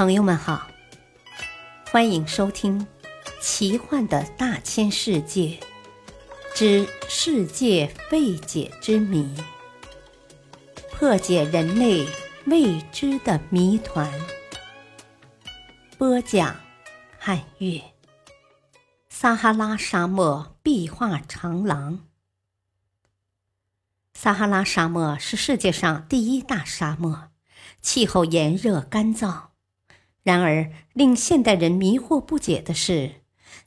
朋友们好，欢迎收听《奇幻的大千世界之世界未解之谜》，破解人类未知的谜团。播讲：汉月。撒哈拉沙漠壁画长廊。撒哈拉沙漠是世界上第一大沙漠，气候炎热干燥。然而，令现代人迷惑不解的是，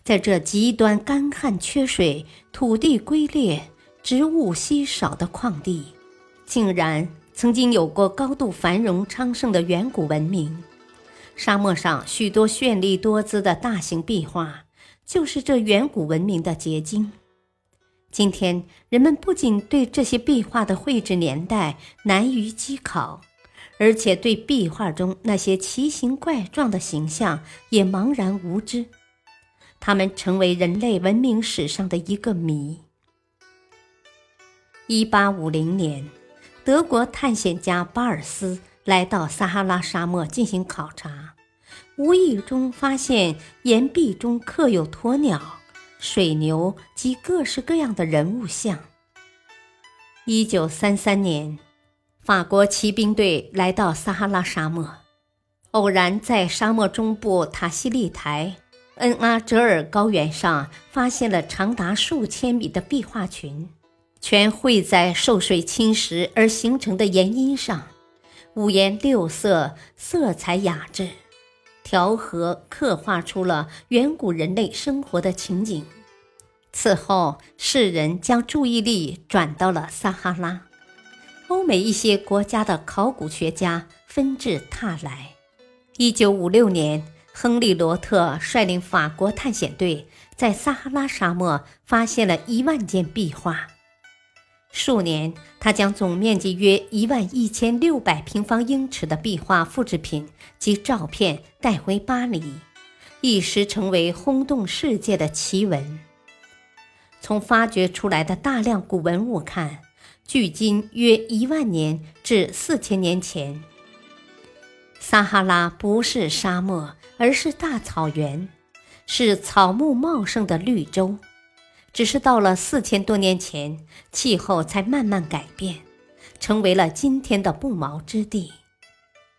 在这极端干旱、缺水、土地龟裂、植物稀少的旷地，竟然曾经有过高度繁荣昌盛的远古文明。沙漠上许多绚丽多姿的大型壁画，就是这远古文明的结晶。今天，人们不仅对这些壁画的绘制年代难于稽考。而且对壁画中那些奇形怪状的形象也茫然无知，他们成为人类文明史上的一个谜。一八五零年，德国探险家巴尔斯来到撒哈拉沙漠进行考察，无意中发现岩壁中刻有鸵鸟、水牛及各式各样的人物像。一九三三年。法国骑兵队来到撒哈拉沙漠，偶然在沙漠中部塔西利台恩阿哲尔高原上发现了长达数千米的壁画群，全绘在受水侵蚀而形成的岩阴上，五颜六色，色彩雅致，调和刻画出了远古人类生活的情景。此后，世人将注意力转到了撒哈拉。欧美一些国家的考古学家纷至沓来。一九五六年，亨利·罗特率领法国探险队在撒哈拉沙漠发现了一万件壁画。数年，他将总面积约一万一千六百平方英尺的壁画复制品及照片带回巴黎，一时成为轰动世界的奇闻。从发掘出来的大量古文物看，距今约一万年至四千年前，撒哈拉不是沙漠，而是大草原，是草木茂盛的绿洲。只是到了四千多年前，气候才慢慢改变，成为了今天的不毛之地。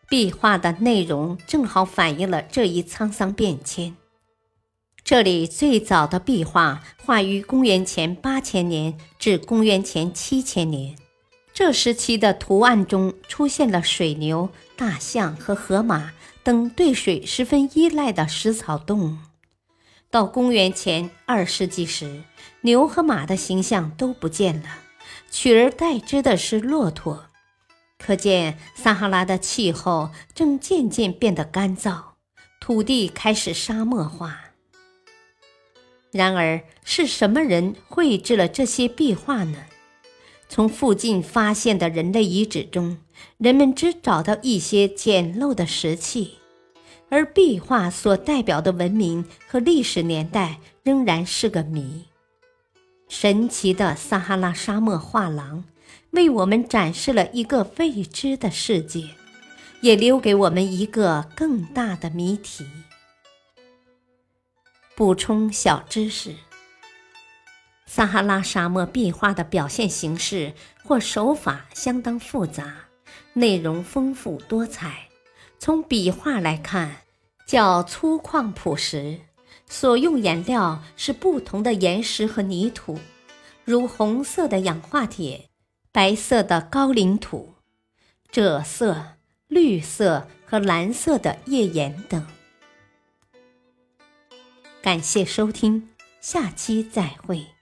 壁画的内容正好反映了这一沧桑变迁。这里最早的壁画画于公元前八千年至公元前七千年，这时期的图案中出现了水牛、大象和河马等对水十分依赖的食草动物。到公元前二世纪时，牛和马的形象都不见了，取而代之的是骆驼。可见撒哈拉的气候正渐渐变得干燥，土地开始沙漠化。然而，是什么人绘制了这些壁画呢？从附近发现的人类遗址中，人们只找到一些简陋的石器，而壁画所代表的文明和历史年代仍然是个谜。神奇的撒哈拉沙漠画廊为我们展示了一个未知的世界，也留给我们一个更大的谜题。补充小知识：撒哈拉沙漠壁画的表现形式或手法相当复杂，内容丰富多彩。从笔画来看，较粗犷朴实，所用颜料是不同的岩石和泥土，如红色的氧化铁、白色的高岭土、赭色、绿色和蓝色的页岩等。感谢收听，下期再会。